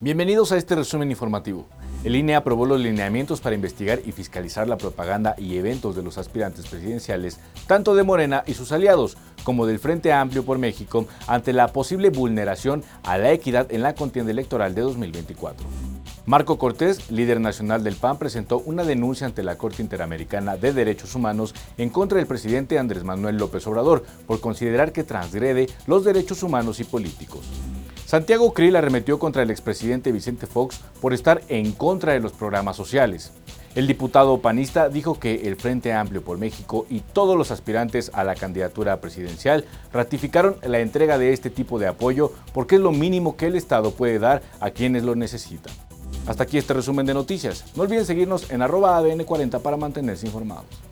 Bienvenidos a este resumen informativo. El INE aprobó los lineamientos para investigar y fiscalizar la propaganda y eventos de los aspirantes presidenciales, tanto de Morena y sus aliados, como del Frente Amplio por México, ante la posible vulneración a la equidad en la contienda electoral de 2024. Marco Cortés, líder nacional del PAN, presentó una denuncia ante la Corte Interamericana de Derechos Humanos en contra del presidente Andrés Manuel López Obrador por considerar que transgrede los derechos humanos y políticos. Santiago Krill arremetió contra el expresidente Vicente Fox por estar en contra de los programas sociales. El diputado panista dijo que el Frente Amplio por México y todos los aspirantes a la candidatura presidencial ratificaron la entrega de este tipo de apoyo porque es lo mínimo que el Estado puede dar a quienes lo necesitan. Hasta aquí este resumen de noticias. No olviden seguirnos en arroba ADN40 para mantenerse informados.